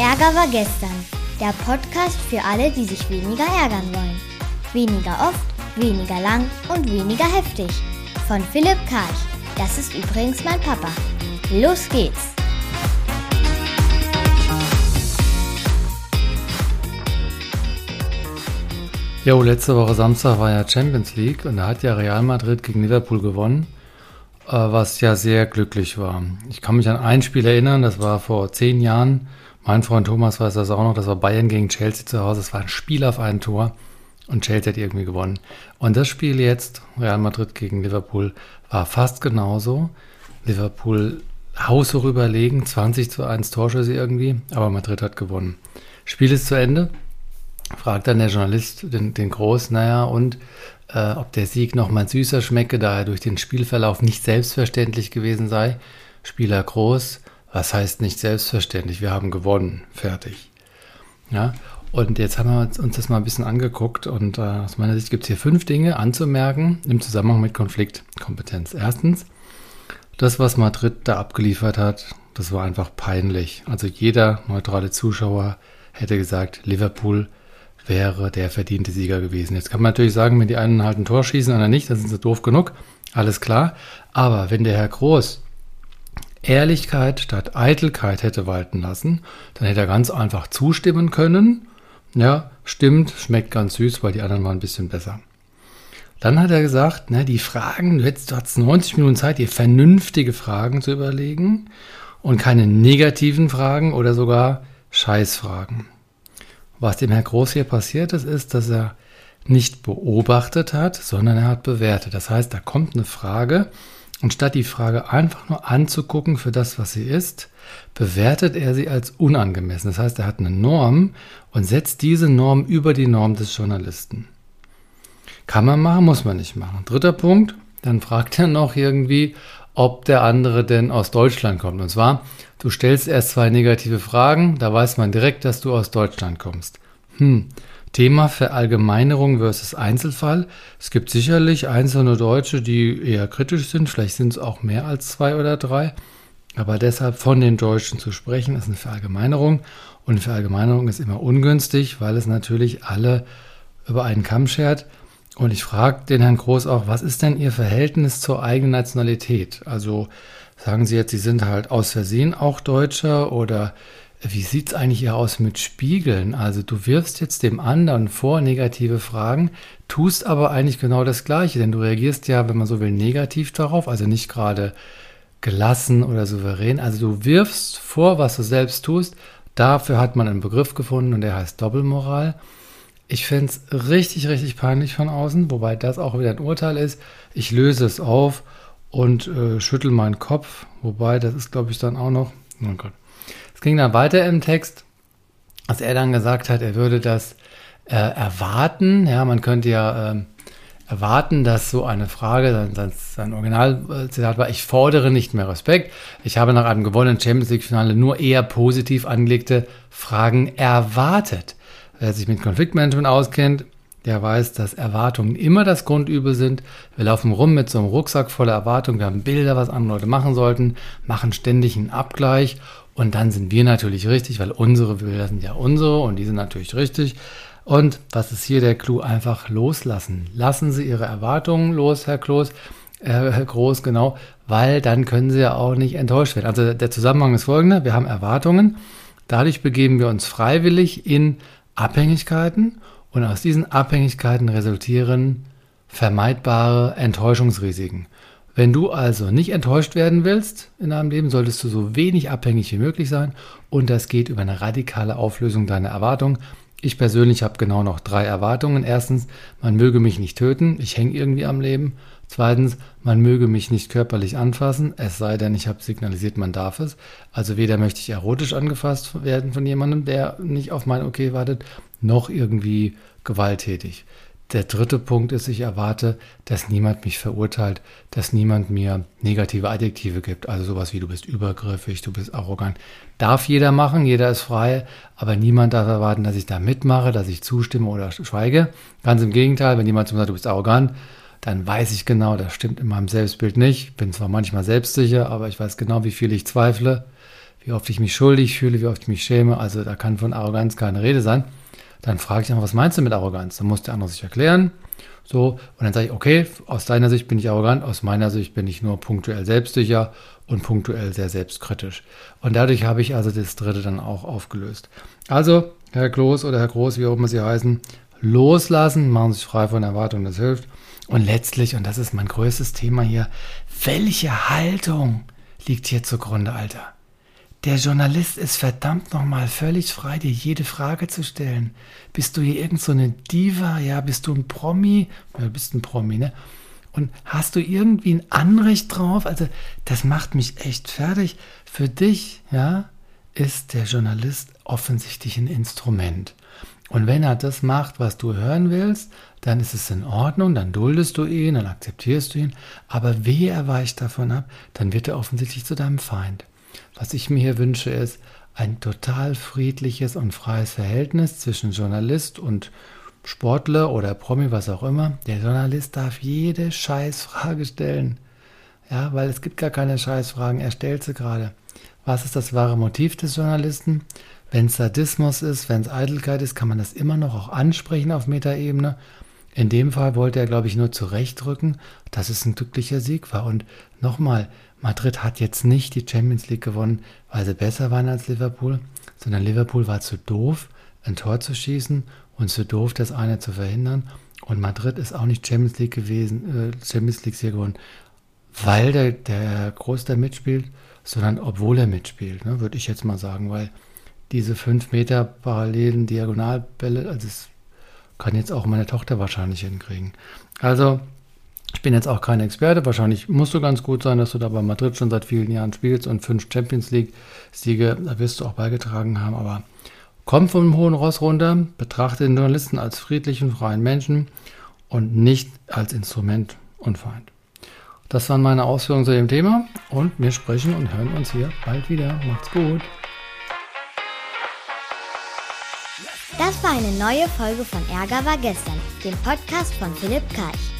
Ärger war gestern. Der Podcast für alle, die sich weniger ärgern wollen. Weniger oft, weniger lang und weniger heftig. Von Philipp Karch. Das ist übrigens mein Papa. Los geht's! Jo, letzte Woche Samstag war ja Champions League und da hat ja Real Madrid gegen Liverpool gewonnen, äh, was ja sehr glücklich war. Ich kann mich an ein Spiel erinnern, das war vor zehn Jahren. Mein Freund Thomas weiß das auch noch, das war Bayern gegen Chelsea zu Hause. Es war ein Spiel auf ein Tor und Chelsea hat irgendwie gewonnen. Und das Spiel jetzt, Real Madrid gegen Liverpool, war fast genauso. Liverpool haushoch überlegen, 20 zu 1 Torschüsse irgendwie, aber Madrid hat gewonnen. Spiel ist zu Ende fragt dann der Journalist den, den Groß, naja, und äh, ob der Sieg nochmal süßer schmecke, da er durch den Spielverlauf nicht selbstverständlich gewesen sei. Spieler Groß, was heißt nicht selbstverständlich? Wir haben gewonnen, fertig. Ja, und jetzt haben wir uns das mal ein bisschen angeguckt und äh, aus meiner Sicht gibt es hier fünf Dinge anzumerken im Zusammenhang mit Konfliktkompetenz. Erstens, das, was Madrid da abgeliefert hat, das war einfach peinlich. Also jeder neutrale Zuschauer hätte gesagt, Liverpool wäre der verdiente Sieger gewesen. Jetzt kann man natürlich sagen, wenn die einen halt ein Tor schießen, oder nicht, dann sind sie doof genug. Alles klar. Aber wenn der Herr Groß Ehrlichkeit statt Eitelkeit hätte walten lassen, dann hätte er ganz einfach zustimmen können. Ja, stimmt, schmeckt ganz süß, weil die anderen waren ein bisschen besser. Dann hat er gesagt, ne, die Fragen, du hättest, du hattest 90 Minuten Zeit, dir vernünftige Fragen zu überlegen und keine negativen Fragen oder sogar Scheißfragen. Was dem Herr Groß hier passiert ist, ist, dass er nicht beobachtet hat, sondern er hat bewertet. Das heißt, da kommt eine Frage und statt die Frage einfach nur anzugucken für das, was sie ist, bewertet er sie als unangemessen. Das heißt, er hat eine Norm und setzt diese Norm über die Norm des Journalisten. Kann man machen, muss man nicht machen. Dritter Punkt, dann fragt er noch irgendwie, ob der andere denn aus Deutschland kommt. Und zwar, du stellst erst zwei negative Fragen, da weiß man direkt, dass du aus Deutschland kommst. Hm. Thema Verallgemeinerung versus Einzelfall. Es gibt sicherlich einzelne Deutsche, die eher kritisch sind. Vielleicht sind es auch mehr als zwei oder drei. Aber deshalb von den Deutschen zu sprechen, ist eine Verallgemeinerung. Und eine Verallgemeinerung ist immer ungünstig, weil es natürlich alle über einen Kamm schert. Und ich frage den Herrn Groß auch, was ist denn Ihr Verhältnis zur eigenen Nationalität? Also sagen Sie jetzt, Sie sind halt aus Versehen auch Deutscher oder wie sieht es eigentlich hier aus mit Spiegeln? Also du wirfst jetzt dem anderen vor negative Fragen, tust aber eigentlich genau das Gleiche, denn du reagierst ja, wenn man so will, negativ darauf, also nicht gerade gelassen oder souverän. Also du wirfst vor, was du selbst tust. Dafür hat man einen Begriff gefunden und der heißt Doppelmoral. Ich finde es richtig, richtig peinlich von außen, wobei das auch wieder ein Urteil ist. Ich löse es auf und äh, schüttel meinen Kopf, wobei das ist, glaube ich, dann auch noch. Oh Gott. Es ging dann weiter im Text, dass er dann gesagt hat, er würde das äh, erwarten. Ja, man könnte ja äh, erwarten, dass so eine Frage, sein, sein, sein Originalzitat war, ich fordere nicht mehr Respekt. Ich habe nach einem gewonnenen Champions League-Finale nur eher positiv angelegte Fragen erwartet. Wer sich mit Konfliktmanagement auskennt, der weiß, dass Erwartungen immer das Grundübel sind. Wir laufen rum mit so einem Rucksack voller Erwartungen. Wir haben Bilder, was andere Leute machen sollten, machen ständig einen Abgleich und dann sind wir natürlich richtig, weil unsere Bilder sind ja unsere und die sind natürlich richtig. Und was ist hier der Clou? Einfach loslassen. Lassen Sie Ihre Erwartungen los, Herr Kloß, äh, Herr Groß, genau, weil dann können Sie ja auch nicht enttäuscht werden. Also der Zusammenhang ist folgender. Wir haben Erwartungen. Dadurch begeben wir uns freiwillig in Abhängigkeiten und aus diesen Abhängigkeiten resultieren vermeidbare Enttäuschungsrisiken. Wenn du also nicht enttäuscht werden willst in deinem Leben, solltest du so wenig abhängig wie möglich sein und das geht über eine radikale Auflösung deiner Erwartungen. Ich persönlich habe genau noch drei Erwartungen. Erstens, man möge mich nicht töten, ich hänge irgendwie am Leben. Zweitens, man möge mich nicht körperlich anfassen, es sei denn, ich habe signalisiert, man darf es. Also weder möchte ich erotisch angefasst werden von jemandem, der nicht auf mein Okay wartet, noch irgendwie gewalttätig. Der dritte Punkt ist, ich erwarte, dass niemand mich verurteilt, dass niemand mir negative Adjektive gibt. Also sowas wie du bist übergriffig, du bist arrogant. Darf jeder machen, jeder ist frei, aber niemand darf erwarten, dass ich da mitmache, dass ich zustimme oder schweige. Ganz im Gegenteil, wenn jemand zu mir sagt, du bist arrogant, dann weiß ich genau, das stimmt in meinem Selbstbild nicht. Bin zwar manchmal selbstsicher, aber ich weiß genau, wie viel ich zweifle. wie oft ich mich schuldig fühle, wie oft ich mich schäme. Also da kann von Arroganz keine Rede sein. Dann frage ich einfach, was meinst du mit Arroganz? Dann muss der andere sich erklären. So, und dann sage ich, okay, aus deiner Sicht bin ich arrogant, aus meiner Sicht bin ich nur punktuell selbstsicher und punktuell sehr selbstkritisch. Und dadurch habe ich also das dritte dann auch aufgelöst. Also, Herr Kloß oder Herr Groß, wie auch immer Sie heißen, loslassen, machen sich frei von Erwartungen, das hilft. Und letztlich, und das ist mein größtes Thema hier, welche Haltung liegt hier zugrunde, Alter? Der Journalist ist verdammt nochmal völlig frei, dir jede Frage zu stellen. Bist du hier irgend so eine Diva? Ja, bist du ein Promi? Ja, du bist ein Promi, ne? Und hast du irgendwie ein Anrecht drauf? Also, das macht mich echt fertig. Für dich, ja, ist der Journalist offensichtlich ein Instrument. Und wenn er das macht, was du hören willst, dann ist es in Ordnung, dann duldest du ihn, dann akzeptierst du ihn. Aber wehe er weicht davon ab, dann wird er offensichtlich zu deinem Feind. Was ich mir hier wünsche, ist ein total friedliches und freies Verhältnis zwischen Journalist und Sportler oder Promi, was auch immer. Der Journalist darf jede Scheißfrage stellen. Ja, weil es gibt gar keine Scheißfragen, er stellt sie gerade. Was ist das wahre Motiv des Journalisten? Wenn es Sadismus ist, wenn es Eitelkeit ist, kann man das immer noch auch ansprechen auf Metaebene. In dem Fall wollte er, glaube ich, nur zurechtrücken, dass es ein glücklicher Sieg war. Und nochmal, Madrid hat jetzt nicht die Champions League gewonnen, weil sie besser waren als Liverpool, sondern Liverpool war zu doof, ein Tor zu schießen und zu doof, das eine zu verhindern. Und Madrid ist auch nicht Champions League gewesen, äh, Champions League hier gewonnen, weil der, der Großteil mitspielt, sondern obwohl er mitspielt, ne, würde ich jetzt mal sagen, weil diese fünf Meter parallelen Diagonalbälle, also das kann jetzt auch meine Tochter wahrscheinlich hinkriegen. Also ich bin jetzt auch kein Experte. Wahrscheinlich musst du ganz gut sein, dass du da bei Madrid schon seit vielen Jahren spielst und fünf Champions League-Siege, da wirst du auch beigetragen haben. Aber komm vom hohen Ross runter, betrachte den Journalisten als friedlichen, freien Menschen und nicht als Instrument und Feind. Das waren meine Ausführungen zu dem Thema und wir sprechen und hören uns hier bald wieder. Macht's gut. Das war eine neue Folge von Ärger war gestern, dem Podcast von Philipp Karch.